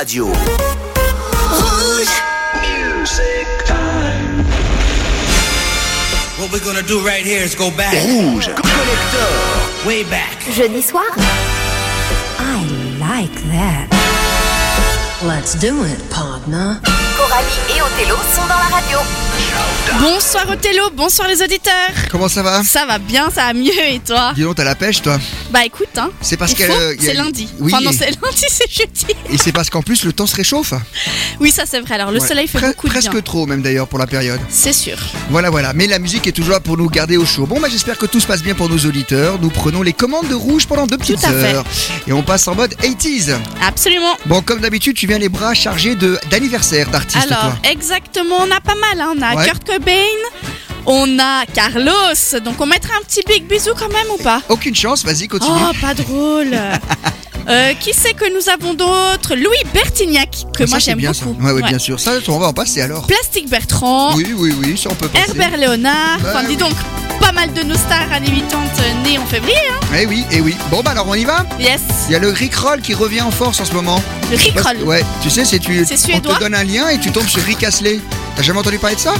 radio. What we're gonna do right here is go back. Rouge Collector. Way back. Jeudi soir I like that. Let's do it, partner. Coralie et Othello sont dans la radio. Bonsoir Othello, bonsoir les auditeurs. Comment ça va? Ça va bien, ça va mieux et toi? Dis donc, t'as la pêche, toi? Bah écoute, hein. C'est parce euh, a- c'est lundi. Oui. Enfin non, c'est lundi, c'est jeudi. Et c'est parce qu'en plus, le temps se réchauffe? Oui, ça c'est vrai. Alors le Ouais. soleil fait Pre- beaucoup de Presque bien. trop, même d'ailleurs, pour la période. C'est sûr. Voilà, voilà. Mais la musique est toujours là pour nous garder au chaud. Bon, bah, j'espère que tout se passe bien pour nos auditeurs. Nous prenons les commandes de rouge pendant deux petites à fait. heures. Et on passe en mode 80s. Absolument. Bon, comme d'habitude, tu viens les bras chargés de d'anniversaire d'artistes, Alors toi. exactement, on a pas mal. hein. On a Ouais. Kurt Cobain, on a Carlos. Donc on mettra un petit big bisou quand même ou pas? Aucune chance, vas-y, continue. Oh, pas drôle. Euh, qui c'est que nous avons d'autres Louis Bertignac, que Ah, Ça, moi j'aime bien, beaucoup. Ça. Ouais, bien sûr. Ça, on va en passer alors. Plastique Bertrand, Oui, oui, oui, ça on peut passer. Herbert Léonard. Bah enfin, dis oui. donc, pas mal de nos stars années 80 nées en février. Hein Eh oui, eh oui. Bon, bah alors on y va? Yes. Il y a le Rickroll qui revient en force en ce moment. Le Rickroll. Ouais, tu sais, c'est tu. C'est on suédois te donne un lien et tu tombes sur Rick Astley. T'as jamais entendu parler de ça?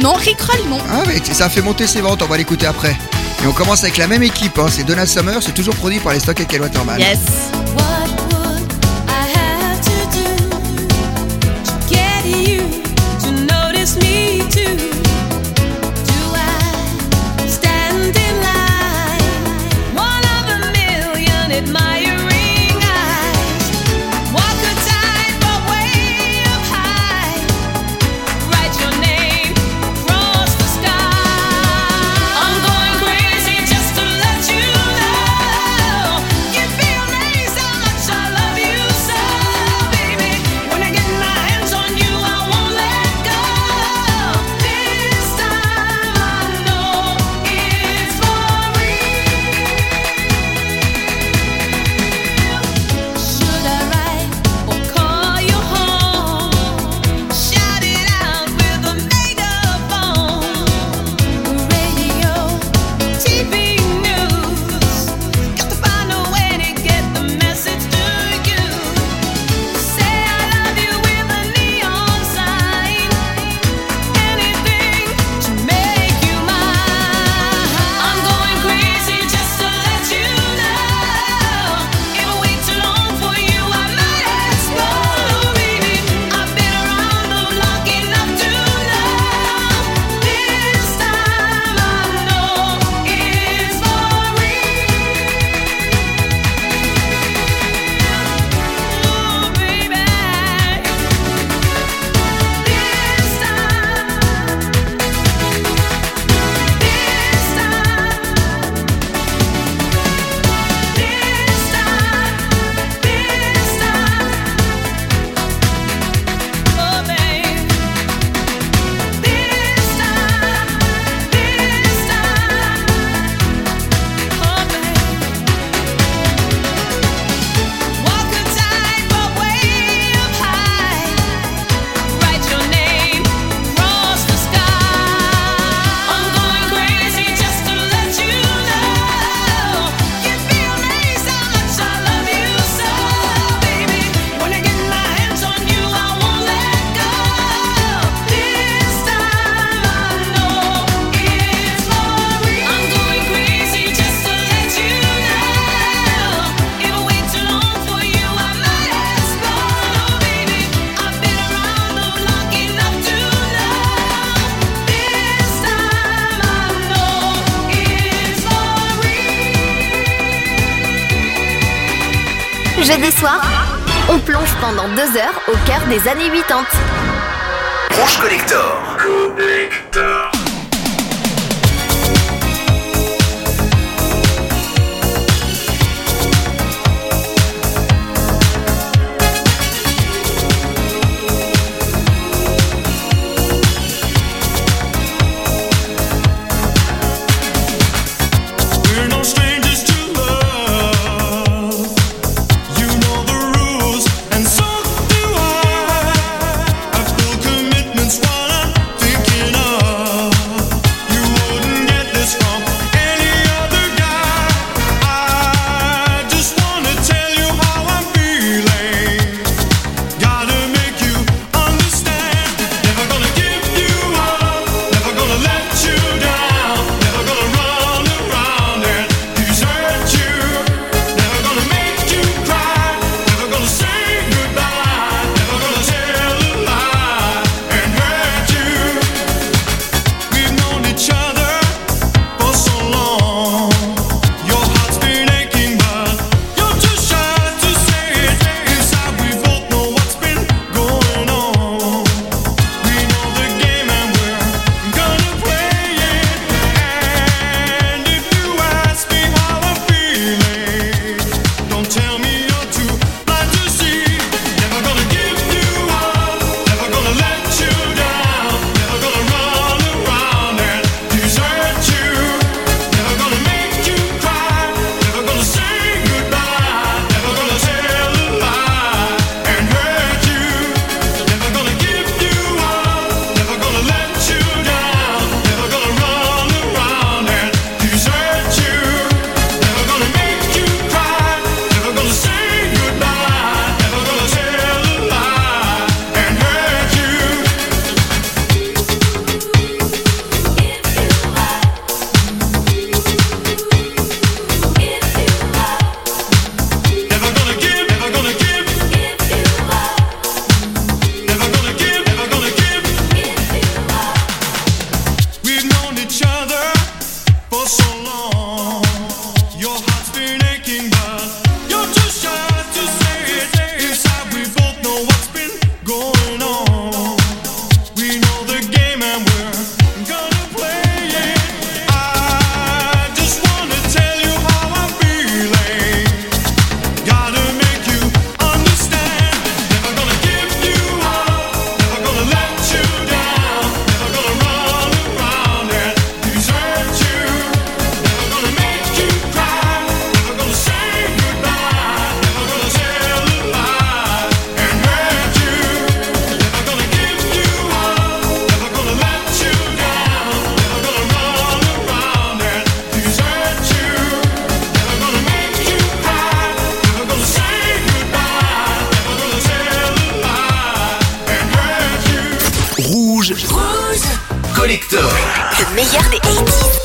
Non, Rickroll, non. Ah ouais, ça a fait monter ses ventes, on va l'écouter après. Et on commence avec la même équipe, hein, c'est Donna Summer, c'est toujours produit par les Stock et Waterman. Yes. What plonge pendant deux heures au cœur des années 80. Rouge Collector. We're meilleur des 80s.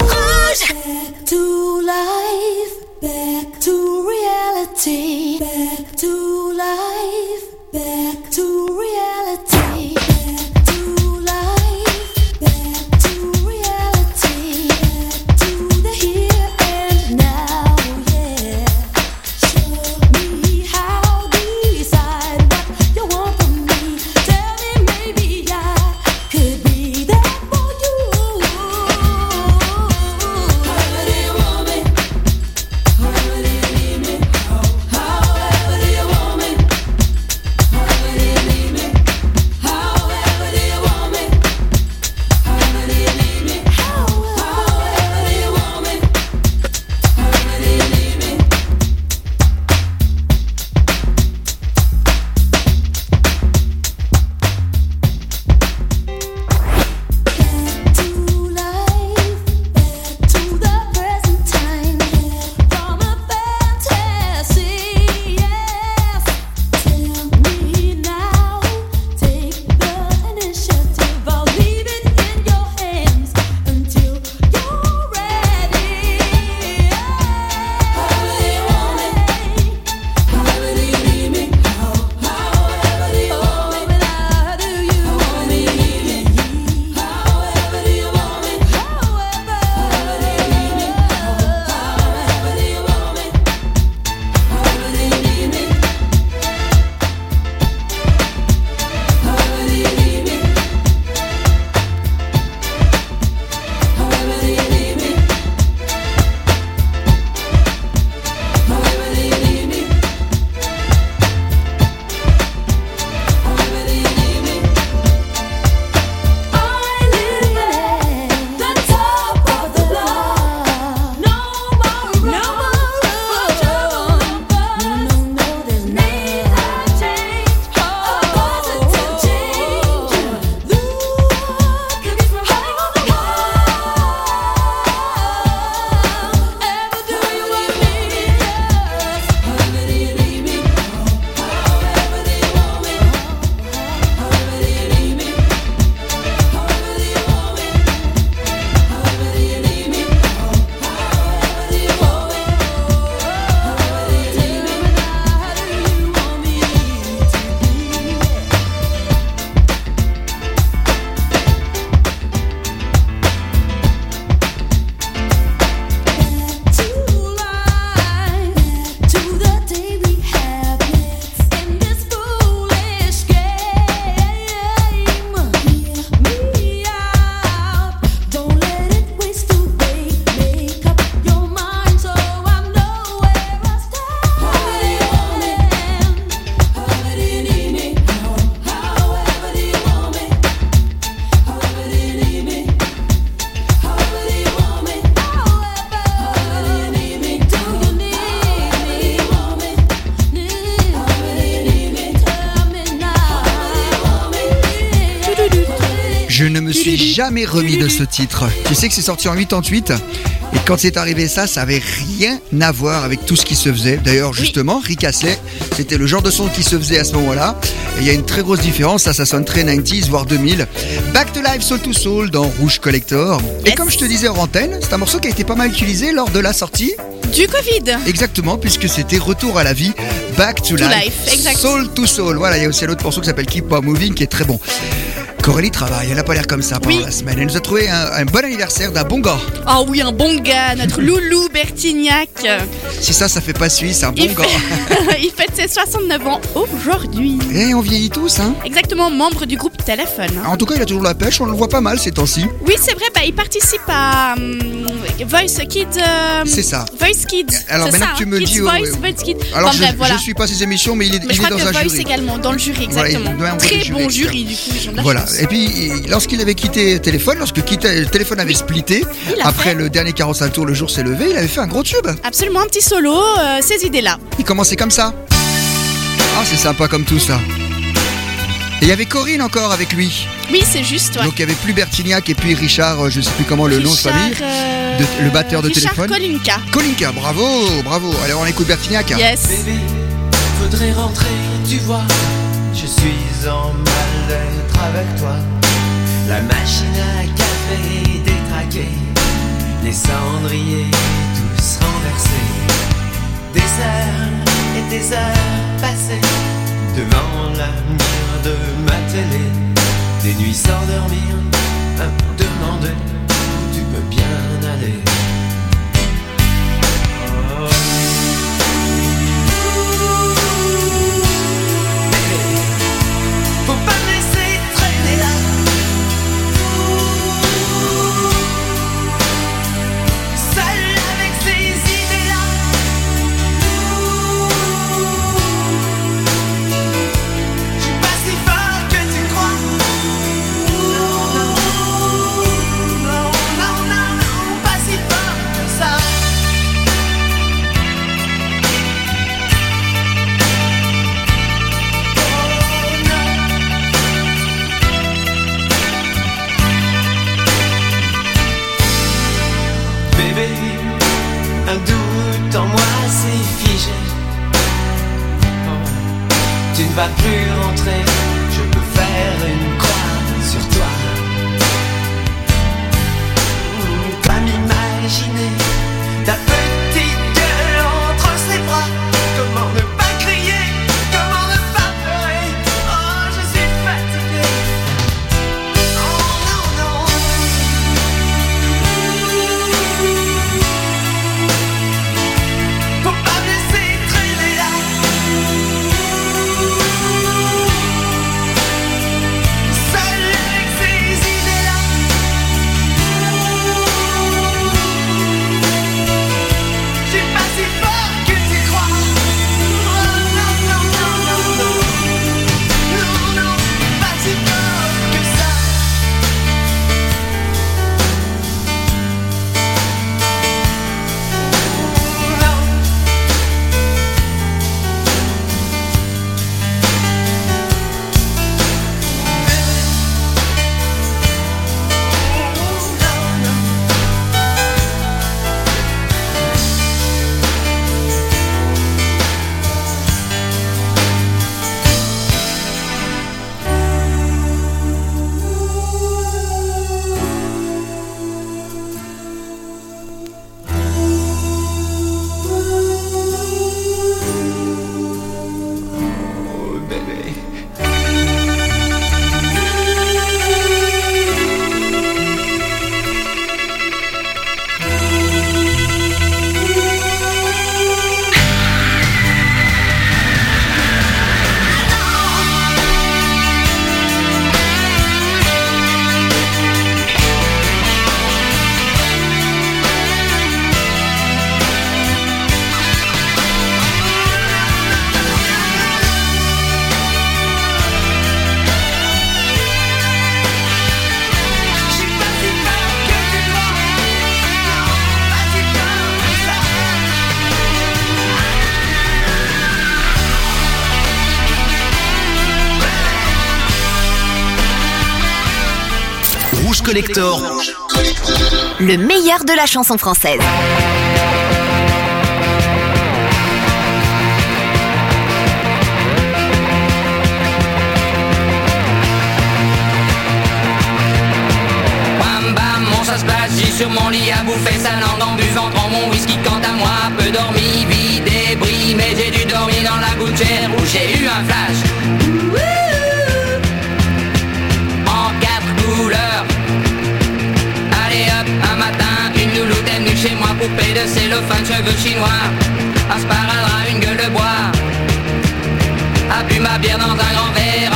jamais remis de ce titre. Tu sais que c'est sorti en 88 et quand c'est arrivé ça, ça avait rien à voir avec tout ce qui se faisait. D'ailleurs, justement, Rick Astley, c'était le genre de son qui se faisait à ce moment-là. Il y a une très grosse différence, ça, ça sonne très 90s, voire 2000. Back to Life Soul to Soul dans Rouge Collector. Et comme je te disais en antenne, c'est un morceau qui a été pas mal utilisé lors de la sortie. Du Covid. Exactement, puisque c'était Retour à la vie, Back to, life. Soul to Soul. Voilà, il y a aussi un autre morceau qui s'appelle Keep On Moving qui est très bon. Coralie travaille, elle n'a pas l'air comme ça pendant Oui. la semaine. Elle nous a trouvé un, un bon anniversaire d'un bon gars. Ah oui, un bon gars, notre loulou Bertignac. Si ça, ça fait pas suisse, un bon Il, gars. fait- il fête ses 69 ans aujourd'hui. Eh, on vieillit tous, hein Exactement, membre du groupe Téléphone. En tout cas, il a toujours la pêche, on le voit pas mal ces temps-ci. Oui, c'est vrai, bah, il participe à hum, Voice Kids. euh, C'est ça. Voice Kids. Alors, c'est maintenant ça, que tu me Kids dis, Voice, ouais, ouais. Voice Kids. Alors, Enfin, je, bref, voilà. je suis pas ses émissions, mais il est, Mais je il est crois dans que un Voice jury. également, dans le jury, Voilà, exactement. avoir Très bon jury, du coup. Voilà. Et puis, il- lorsqu'il avait quitté Téléphone, lorsque quitté, Téléphone avait splitté, après fait. le dernier 45 tours, le jour s'est levé, il avait fait un gros tube. Absolument, un petit solo, euh, ces idées-là. Il commençait comme ça. Ah, c'est sympa comme tout ça. Et il y avait Corinne encore avec lui. Oui, c'est juste, ouais. Donc il y avait plus Bertignac et puis Richard, euh, je sais plus comment le nom de famille. euh, de- le batteur de Richard téléphone. Kolinka. Kolinka, bravo, bravo. Allez, on écoute Bertignac. Yes. Bébé, faudrait rentrer, tu vois. Je suis en mal-être avec toi. La machine à café détraquée, les cendriers tous renversés. Des heures et des heures passées devant la mire de ma télé. Des nuits sans dormir, à me demander où tu peux bien aller. Collector, Le meilleur de la chanson française. Bam bam, mon passe, j'ai sur mon lit à bouffer sa langue en buvant prends mon whisky quant à moi, peu dormi, vide et bris, mais j'ai dû dormir dans la gouttière où j'ai eu un flash. Poupée de cellophane, cheveux chinois. Un sparadrap, une gueule de bois. A ma bière dans un grand verre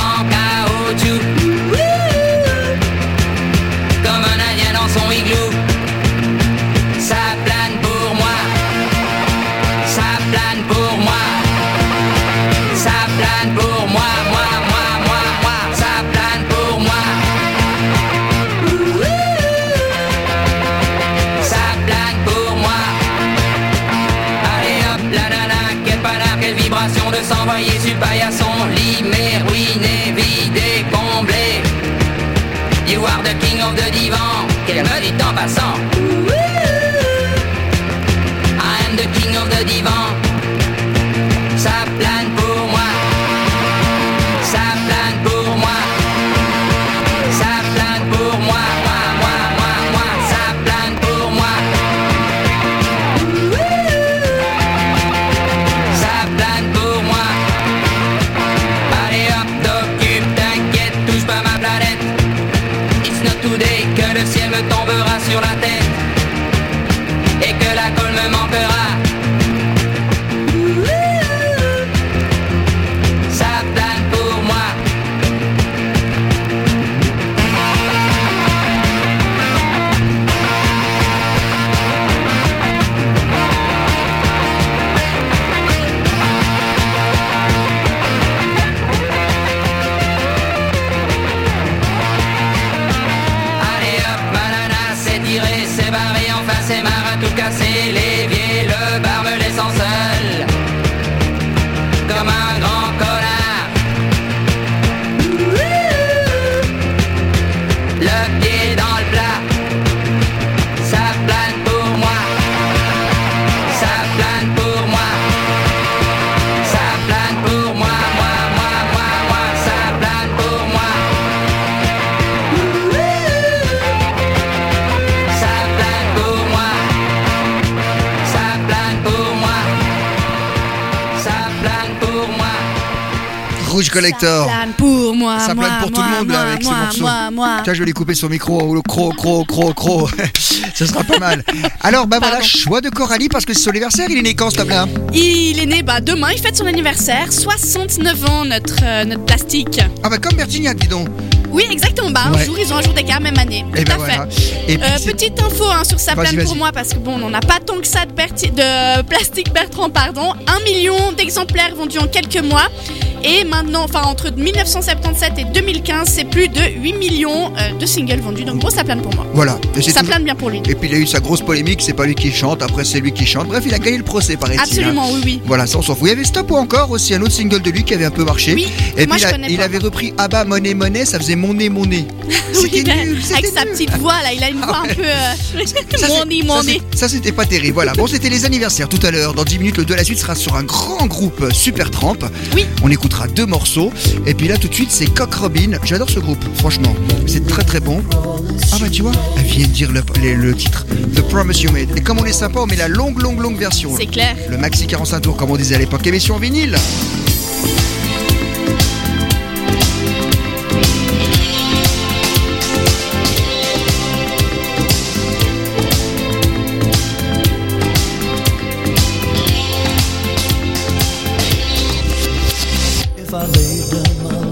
the divan. Qu'elle me dit en passant. I am the king of the divan. Collector. Ça plane pour moi. Ça moi, plane pour tout moi, le monde moi, là avec. Moi, moi. Tiens, je vais les couper son micro, oh, le cro, cro, cro, cro. Ce sera pas mal. Alors, bah voilà, choix de Coralie parce que c'est son anniversaire. Il est né quand, s'il te plaît hein Il est né bah, demain, il fête son anniversaire, 69 ans notre, euh, notre plastique. Ah bah comme Bertignac, dis donc. Oui, exactement, bah, Ouais. un jour ils ont un jour d'écart, même année. Et Tout ben à fait. Et puis, Euh, c'est- petite info hein, sur sa plane pour moi parce que bon on n'en a pas tant que ça de, plastique Bertrand pardon un million d'exemplaires vendus en quelques mois et maintenant enfin entre 1977 et 2015 c'est plus de 8 millions euh, de singles vendus donc bon ça plane pour moi Voilà. Et ça toujours- plane bien pour lui Et puis il a eu sa grosse polémique, c'est pas lui qui chante, après c'est lui qui chante. Bref, il a gagné le procès, paraît-il. hein. absolument oui oui Voilà, ça on s'en fout. Il y avait Stop ou encore aussi un autre single de lui qui avait un peu marché. Oui, Et moi, puis je il, a- il avait repris Abba Money Money, ça faisait mon nez, mon nez. Oui, ben, nul, avec sa petite voix là il a une voix un peu euh, Ça, mon nez mon nez Ça, c'était pas terrible. Voilà. Bon, c'était les anniversaires tout à l'heure. Dans 10 minutes, le de la suite sera sur un grand groupe euh, Super Tramp. Oui. On écoutera deux morceaux. Et puis là, tout de suite, c'est Cock Robin. J'adore ce groupe, franchement. C'est très très bon. Ah bah tu vois, elle vient de dire le, le- le titre. The Promise You Made. Et comme on est sympa, on met la longue, longue, longue version. c'est clair Le maxi 45 tours, comme on disait à l'époque. Émission en vinyle. later, my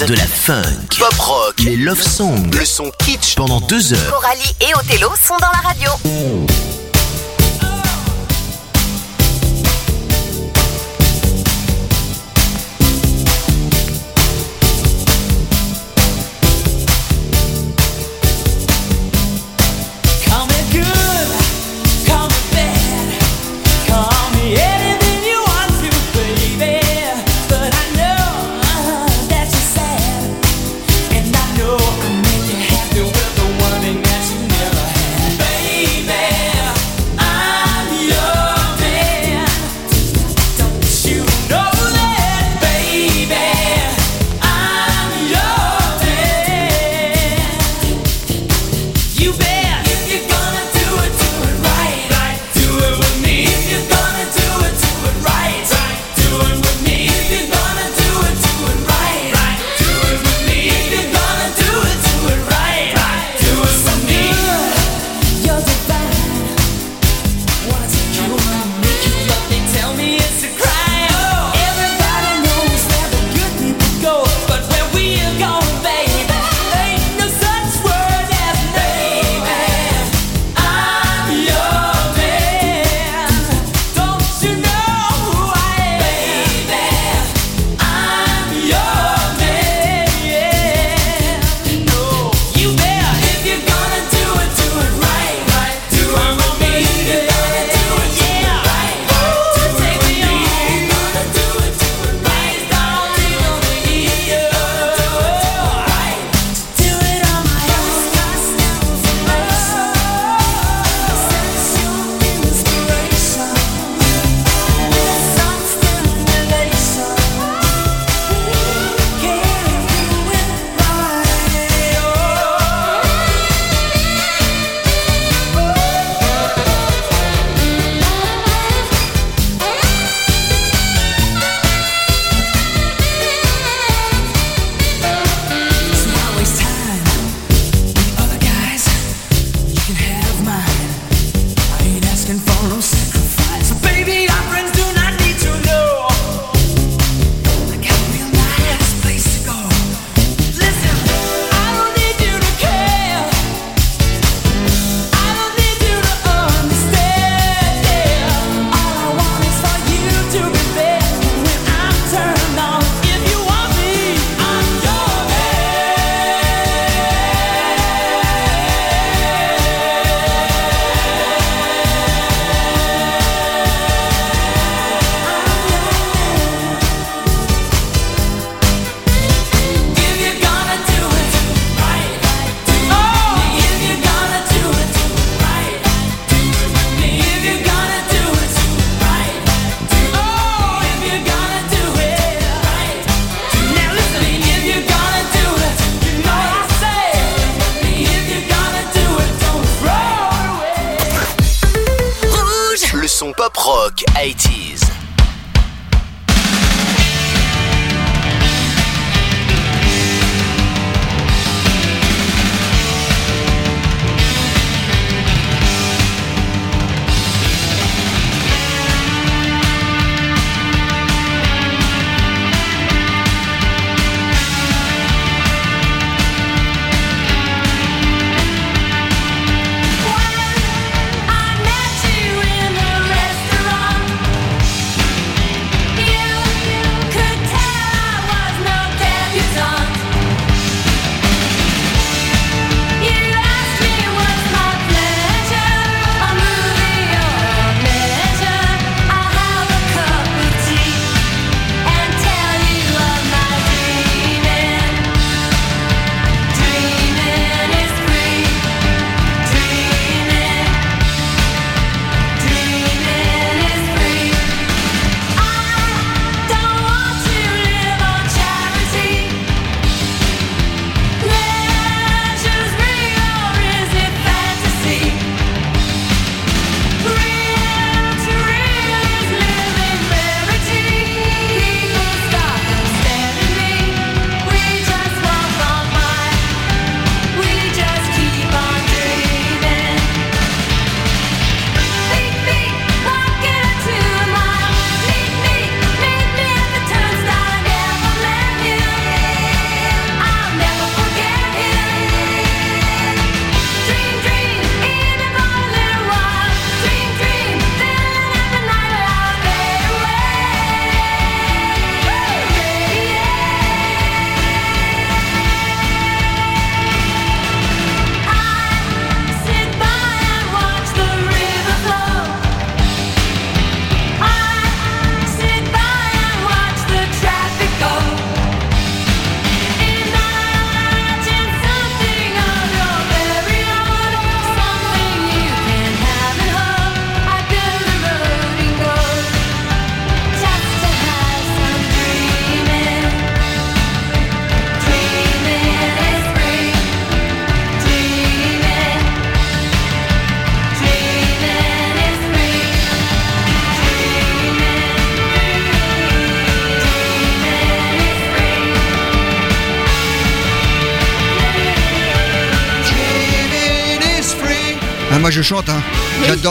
de la funk, pop rock, les love songs, le son kitsch. Pendant deux heures. Coralie et Othello sont dans la radio.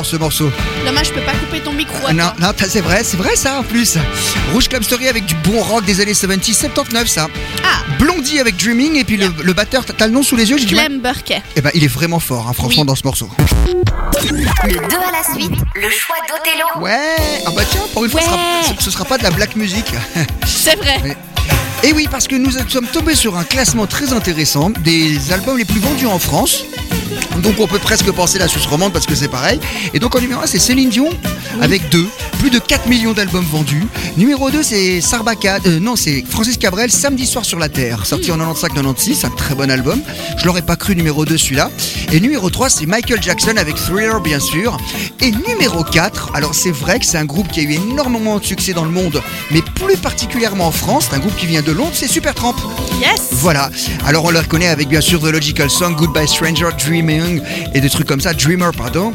J'adore ce morceau. Dommage, je peux pas couper ton micro. Non, non, c'est vrai, c'est vrai ça en plus. Rouge Club Story avec du bon rock des années 70, 79 ça. Ah, Blondie avec Dreaming et puis le, le batteur, t'as le nom sous les yeux, j'ai du mal. Clem Burke. Eh ben il est vraiment fort, hein, franchement Oui. dans ce morceau. Le 2 à la suite, le choix d'Othello. Ouais, ah bah tiens, pour une fois, ce, sera, ce- ce sera pas de la black music. C'est vrai. Et oui, parce que nous sommes tombés sur un classement très intéressant des albums les plus vendus en France. Donc on peut presque penser la Suisse romande parce que c'est pareil. Et donc en numéro 1 c'est Céline Dion avec deux, plus de 4 millions d'albums vendus. Numéro 2 c'est euh, non c'est Francis Cabrel, Samedi soir sur la Terre, sorti en 95-96, un très bon album. Je l'aurais pas cru numéro 2 celui-là. Et numéro 3 c'est Michael Jackson avec Thriller bien sûr. Et numéro 4, alors c'est vrai que c'est un groupe qui a eu énormément de succès dans le monde, mais plus particulièrement en France, c'est un groupe qui vient de Londres, c'est Supertramp. Yes. Voilà. Alors on le reconnaît avec bien sûr The Logical Song, Goodbye Stranger, Dreaming et des trucs comme ça, Dreamer pardon.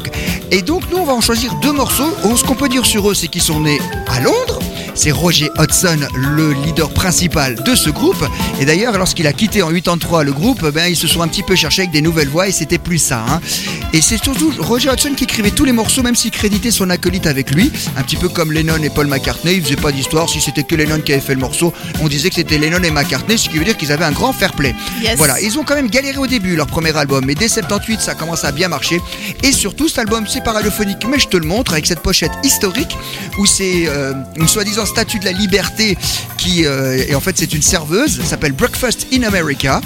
Et donc nous on va en choisir deux morceaux. Oh, ce qu'on peut dire sur eux c'est qu'ils sont nés à Londres. C'est Roger Hodgson, le leader principal de ce groupe. Et d'ailleurs, lorsqu'il a quitté en 83 le groupe, ben, ils se sont un petit peu cherchés avec des nouvelles voix et c'était plus ça. hein. Et c'est surtout Roger Hodgson qui écrivait tous les morceaux, même s'il créditait son acolyte avec lui. Un petit peu comme Lennon et Paul McCartney. Il faisait pas d'histoire. Si c'était que Lennon qui avait fait le morceau, on disait que c'était Lennon et McCartney, ce qui veut dire qu'ils avaient un grand fair play. Yes. Voilà, ils ont quand même galéré au début, leur premier album, mais dès 78, ça commence à bien marcher. Et surtout, cet album, c'est pas radiophonique, mais je te le montre avec cette pochette historique où c'est euh, une soi-disant statue de la liberté qui, euh, et en fait, c'est une serveuse, s'appelle Breakfast in America.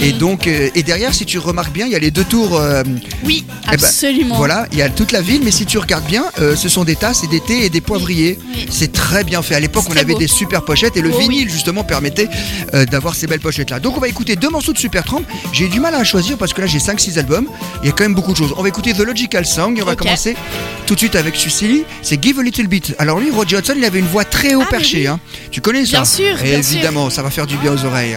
Et donc, euh, et derrière, si tu remarques bien, il y a les deux tours. euh, Oui, eh ben, absolument. voilà, il y a toute la ville, mais si tu regardes bien, euh, ce sont des tasses et des thés et des poivriers. oui. C'est très bien fait. À l'époque, on avait beau. des super pochettes et le Oh oui. vinyle justement permettait euh, d'avoir ces belles pochettes là. Donc on va écouter deux morceaux de Supertramp. J'ai du mal à choisir parce que là j'ai 5-6 albums. Il y a quand même beaucoup de choses. On va écouter The Logical Song et on va commencer tout de suite avec Sucily. C'est Give a Little Bit. Alors lui, Roger Hudson, il avait une voix très haut Ah, mais perché. oui. hein. Tu connais ça Bien sûr, Et bien sûr. Évidemment, ça va faire du bien aux oreilles.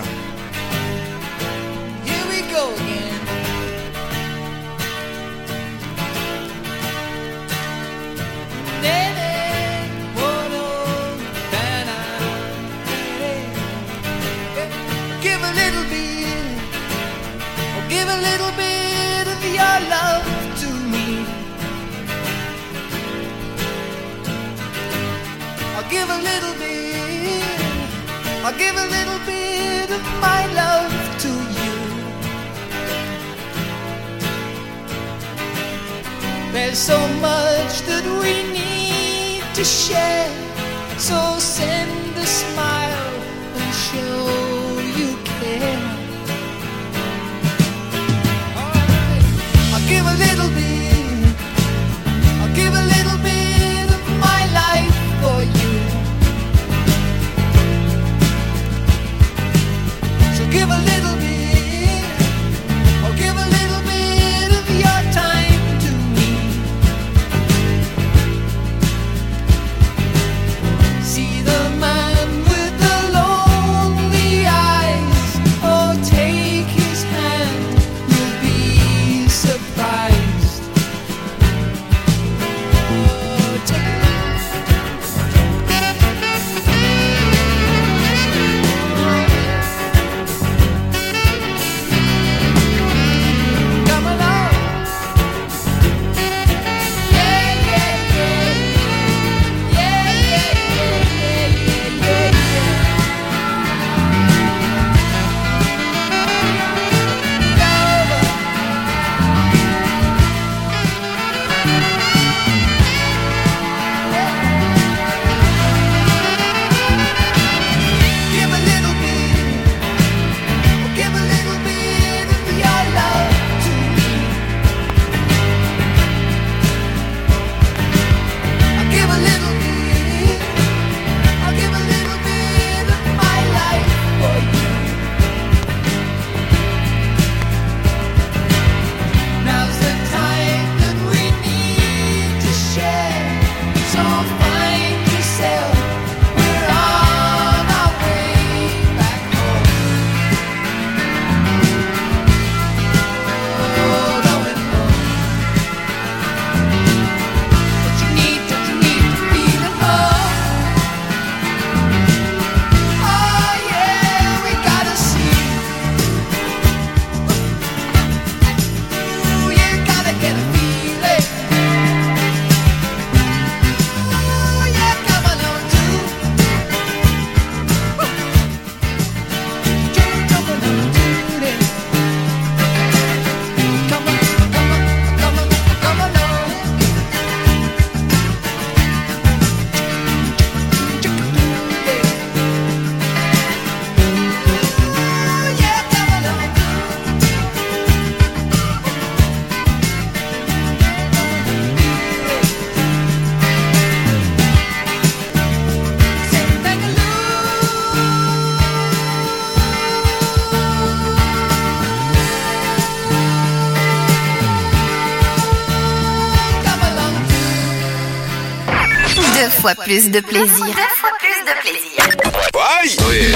Fois plus de plaisir. Deux fois plus de plaisir.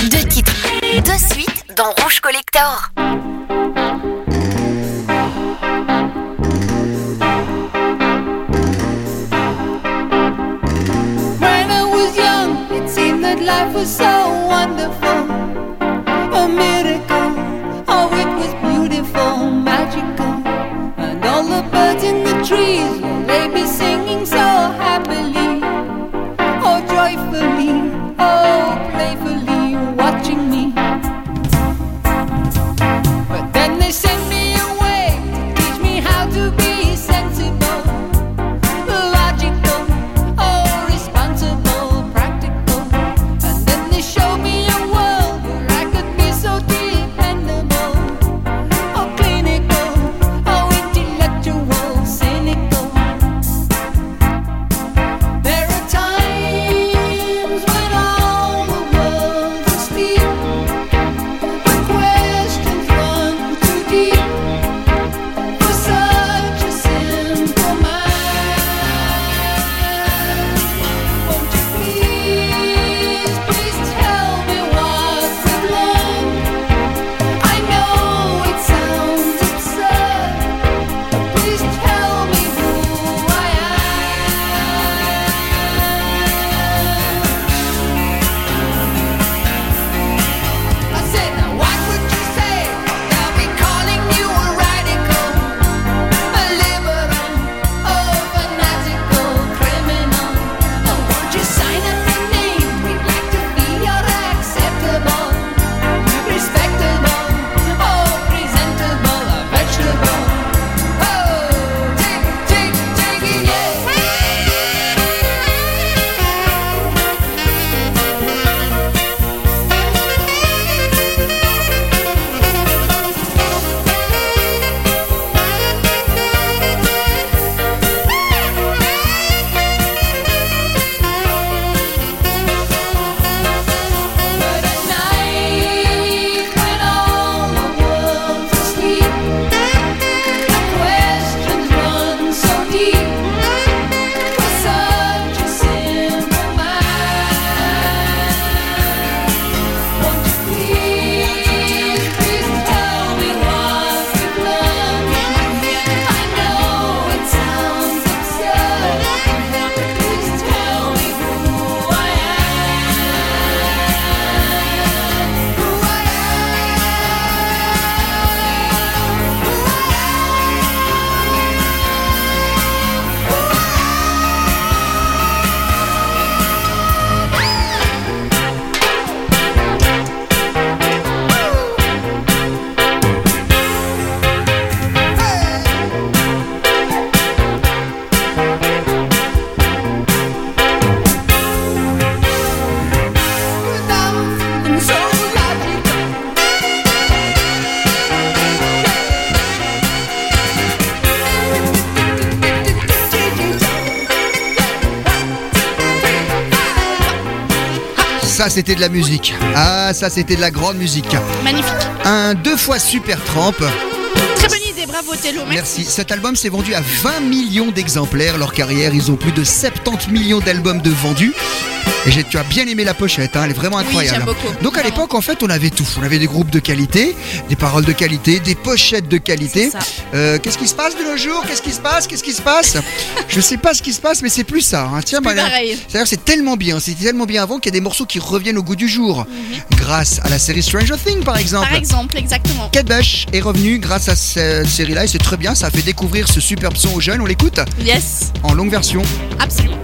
Deux titres, deux suites dans Rouge Collector. When I was young, it seemed that life was so wonderful. A miracle. Oh, it was beautiful, magical. And all the birds in the trees, they be singing so happily. Ça, c'était de la musique. Ah, ça, c'était de la grande musique. Magnifique. Un deux fois super tramp. Très bonne idée, bravo Tello. Merci. Cet album s'est vendu à 20 millions d'exemplaires. Leur carrière, ils ont plus de 70 millions d'albums de vendus. Et j'ai- tu as bien aimé la pochette, hein, elle est vraiment incroyable. j'aime Donc à l'époque, en fait, on avait tout. On avait des groupes de qualité, des paroles de qualité, des pochettes de qualité. C'est. Euh, Qu'est-ce qui se passe de nos jours? Qu'est-ce qui se passe? Qu'est-ce qui se passe? Je sais pas ce qui se passe, mais c'est plus ça. hein. Tiens, voilà. pareil. C'est-à-dire, c'est tellement bien, c'était tellement bien avant qu'il y a des morceaux qui reviennent au goût du jour. Mhm. Grâce à la série Stranger Things, par exemple. Par exemple, exactement. Kate Bush est revenu grâce à cette série-là et c'est très bien, ça a fait découvrir ce superbe son aux jeunes. On l'écoute Yes, en longue version. absolument.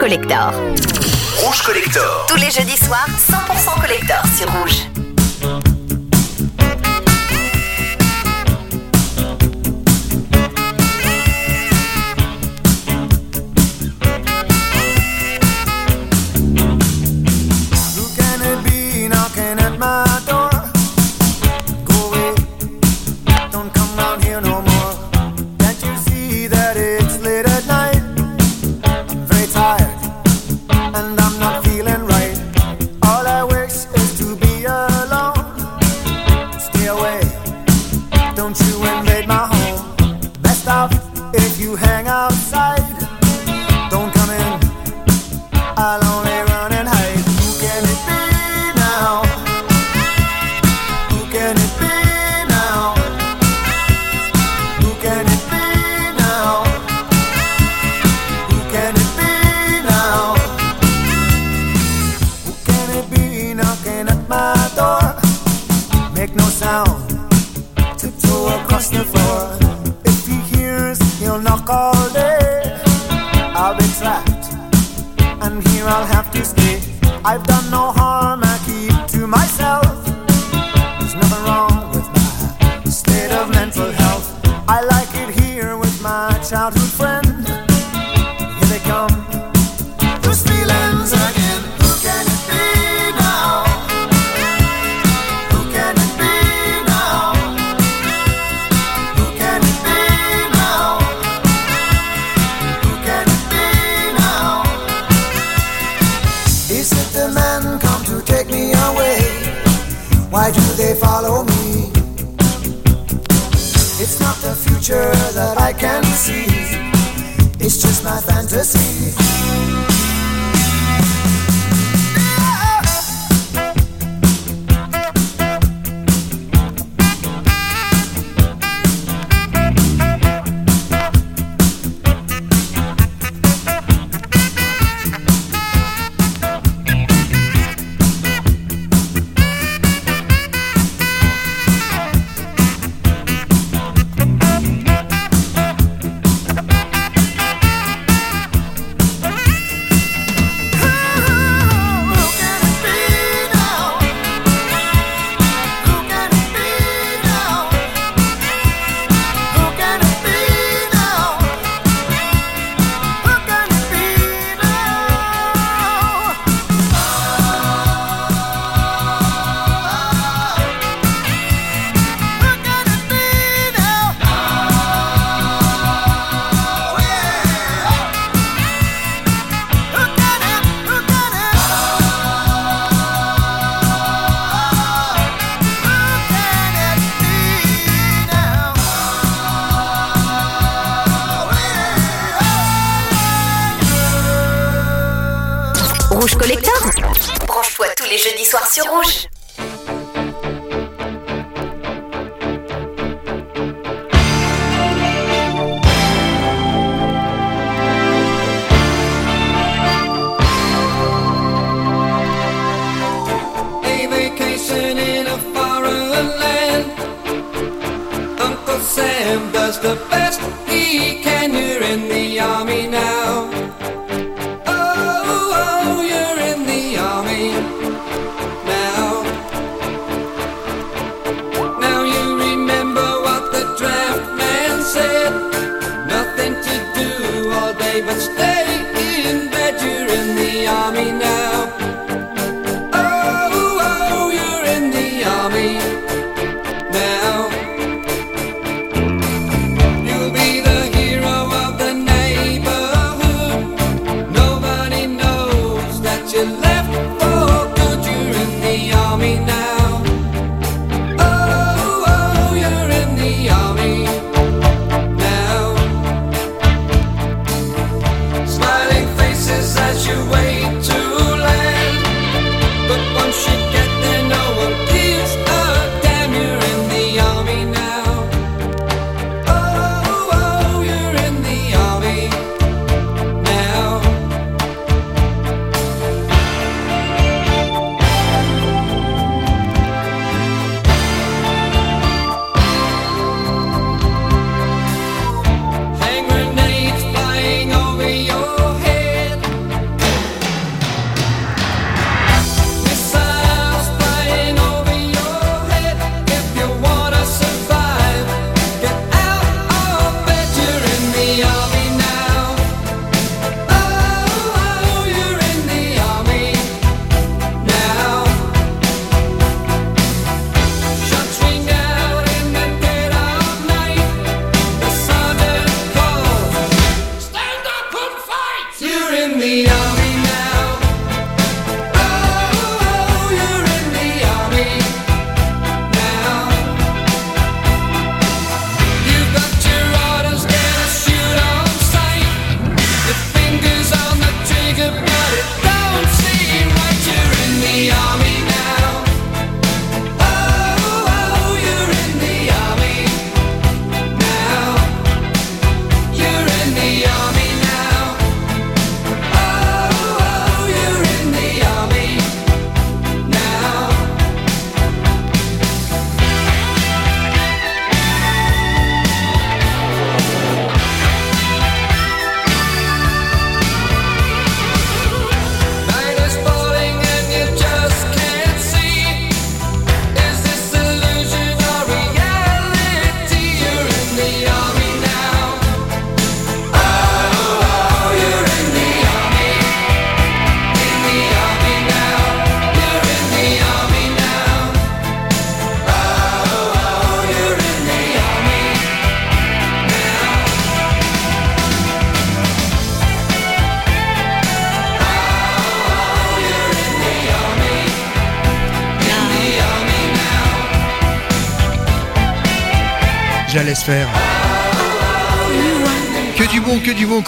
Collector. Rouge Collector. Tous les jeudis soirs, 100% collector sur Rouge.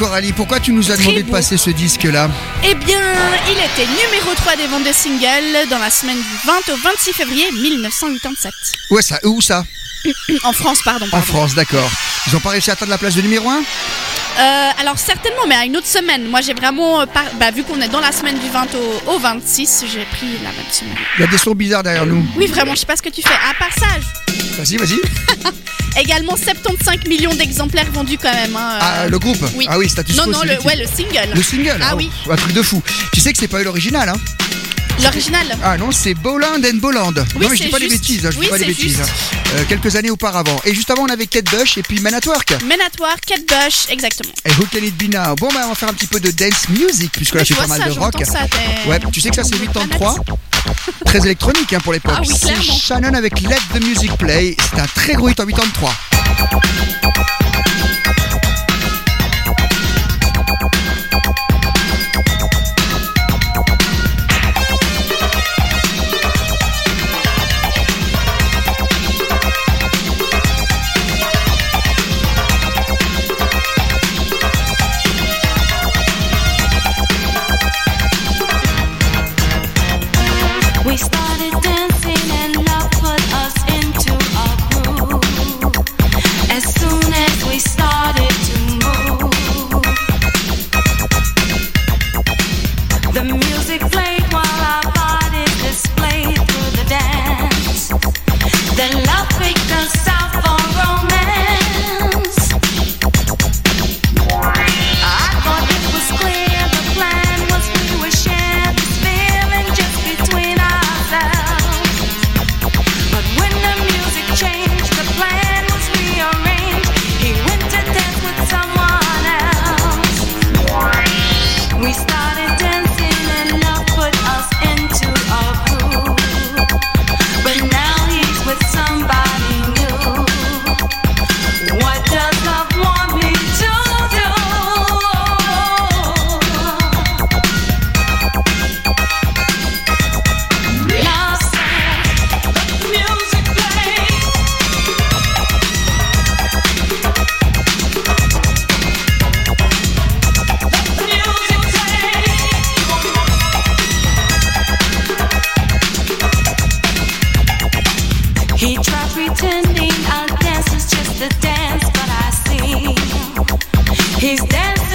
Coralie. Pourquoi tu nous as demandé de beau. passer ce disque-là Eh bien, il était numéro 3 des ventes de singles dans la semaine du 20 au 26 février 1987. Ouais, ça, où ça En France, pardon. En. France, d'accord. Ils ont pas réussi à atteindre la place de numéro 1 Euh, alors certainement, mais à une autre semaine. Moi, j'ai vraiment, euh, par- bah, vu qu'on est dans la semaine du 20 au, au 26, j'ai pris la même semaine. Il y a des sons bizarres derrière nous. Oui, vraiment, je sais pas ce que tu fais. Ça, je- Vas-y, vas-y. également 75 millions d'exemplaires vendus quand même. hein. Ah, le groupe Oui. Ah oui, status Non, quo, non, le, ouais, le single. Le single Ah oh, oui, Un truc de fou. Tu sais que c'est pas eu l'original, hein l'original. Ah non, c'est Boland and Boland. Oui, non, mais je dis pas des bêtises. hein, je dis Oui, pas des c'est bêtises. juste. hein. Euh, quelques années auparavant. Et juste avant, on avait Kate Bush et puis Man at Work. Men at Work, Kate Bush, exactement. Et Who Can It Be Now? Bon, bah, on va faire un petit peu de dance music, puisque là, Mais c'est je pas vois mal ça, de rock. j'entends ça, t'es- Ouais, tu sais que ça, c'est 83. Très électronique hein, pour l'époque. Ah oui, c'est clairement. Shannon avec Let the Music Play. C'est un très gros hit en 83.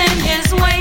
Dancing his way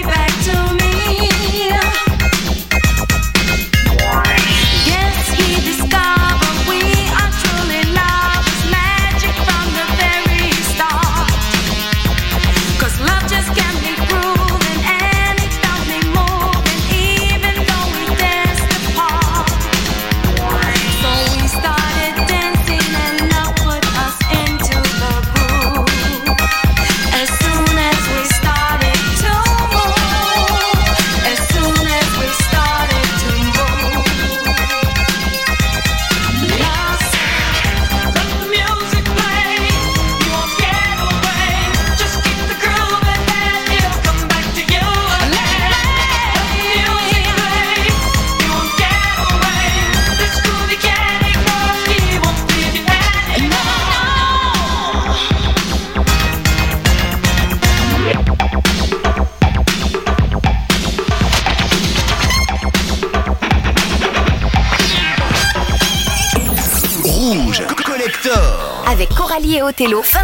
Coralie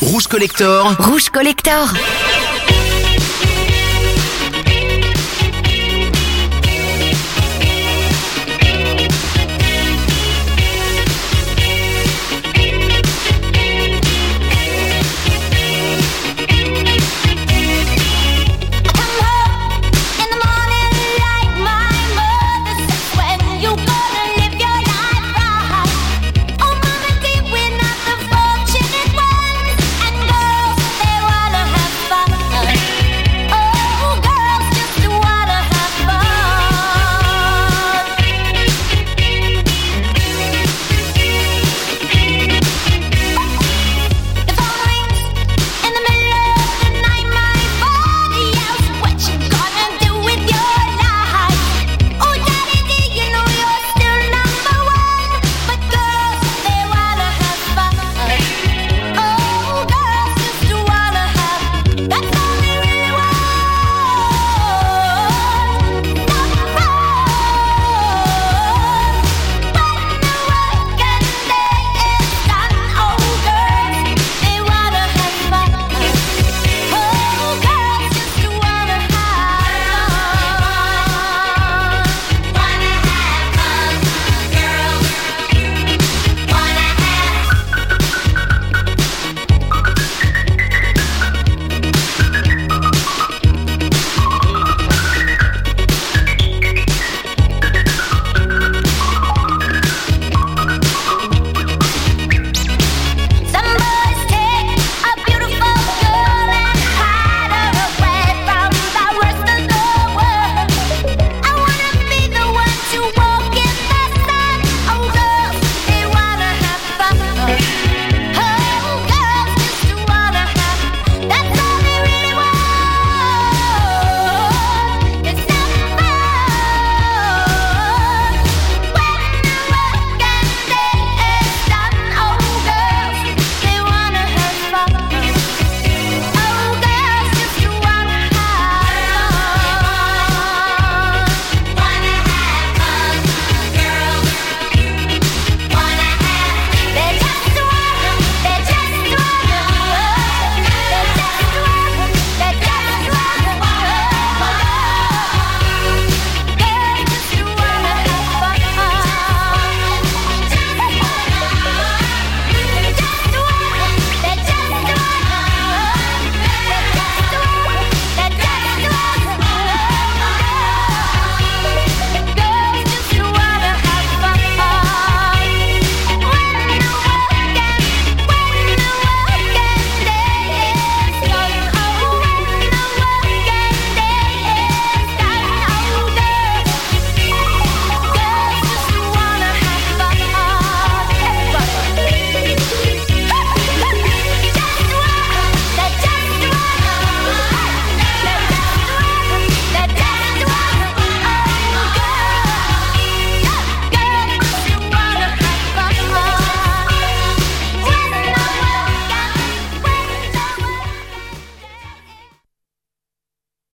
Rouge Collector. Rouge Collector.